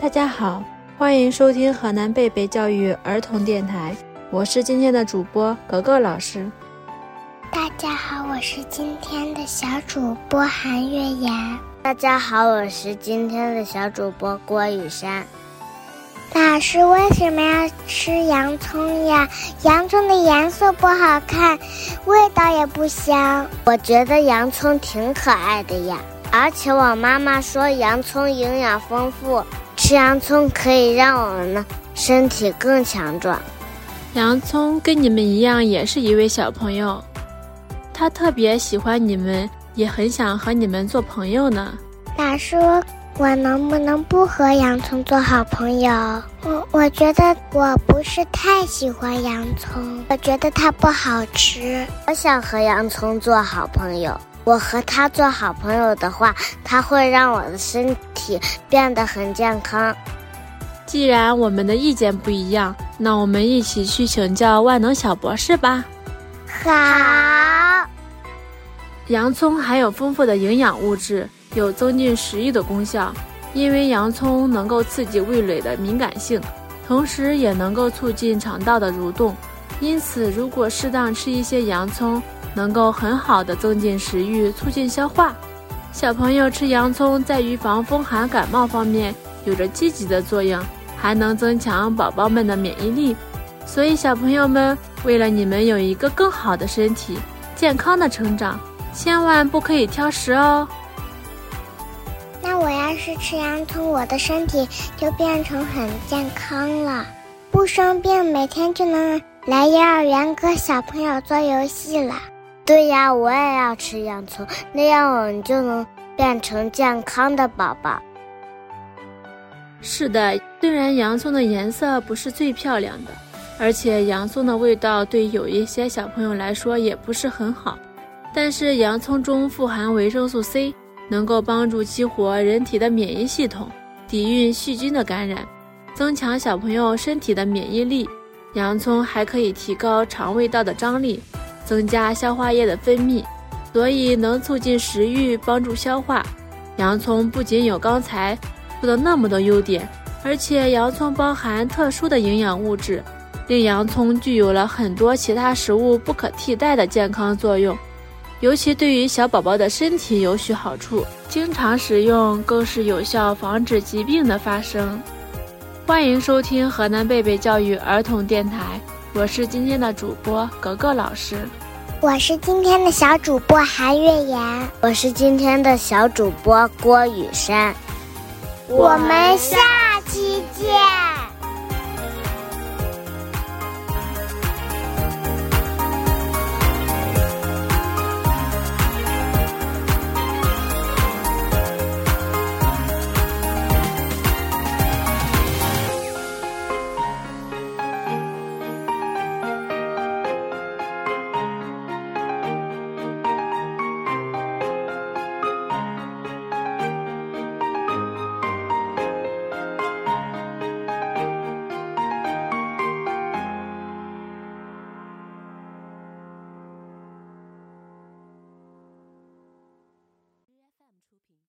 大家好，欢迎收听河南贝贝教育儿童电台，我是今天的主播格格老师。大家好，我是今天的小主播韩月妍。大家好，我是今天的小主播郭雨山。老师为什么要吃洋葱呀？洋葱的颜色不好看，味道也不香。我觉得洋葱挺可爱的呀，而且我妈妈说洋葱营养丰富，吃洋葱可以让我们的身体更强壮。洋葱跟你们一样，也是一位小朋友，他特别喜欢你们，也很想和你们做朋友呢。老师。我能不能不和洋葱做好朋友？我我觉得我不是太喜欢洋葱，我觉得它不好吃。我想和洋葱做好朋友。我和他做好朋友的话，他会让我的身体变得很健康。既然我们的意见不一样，那我们一起去请教万能小博士吧。好。洋葱含有丰富的营养物质。有增进食欲的功效，因为洋葱能够刺激味蕾的敏感性，同时也能够促进肠道的蠕动。因此，如果适当吃一些洋葱，能够很好的增进食欲，促进消化。小朋友吃洋葱在预防风寒感冒方面有着积极的作用，还能增强宝宝们的免疫力。所以，小朋友们，为了你们有一个更好的身体、健康的成长，千万不可以挑食哦。那我要是吃洋葱，我的身体就变成很健康了，不生病，每天就能来幼儿园跟小朋友做游戏了。对呀，我也要吃洋葱，那样我们就能变成健康的宝宝。是的，虽然洋葱的颜色不是最漂亮的，而且洋葱的味道对有一些小朋友来说也不是很好，但是洋葱中富含维生素 C。能够帮助激活人体的免疫系统，抵御细菌的感染，增强小朋友身体的免疫力。洋葱还可以提高肠胃道的张力，增加消化液的分泌，所以能促进食欲，帮助消化。洋葱不仅有刚才说的那么多优点，而且洋葱包含特殊的营养物质，令洋葱具有了很多其他食物不可替代的健康作用。尤其对于小宝宝的身体有许好处，经常食用更是有效防止疾病的发生。欢迎收听河南贝贝教育儿童电台，我是今天的主播格格老师，我是今天的小主播韩月妍，我是今天的小主播郭雨山，我们下。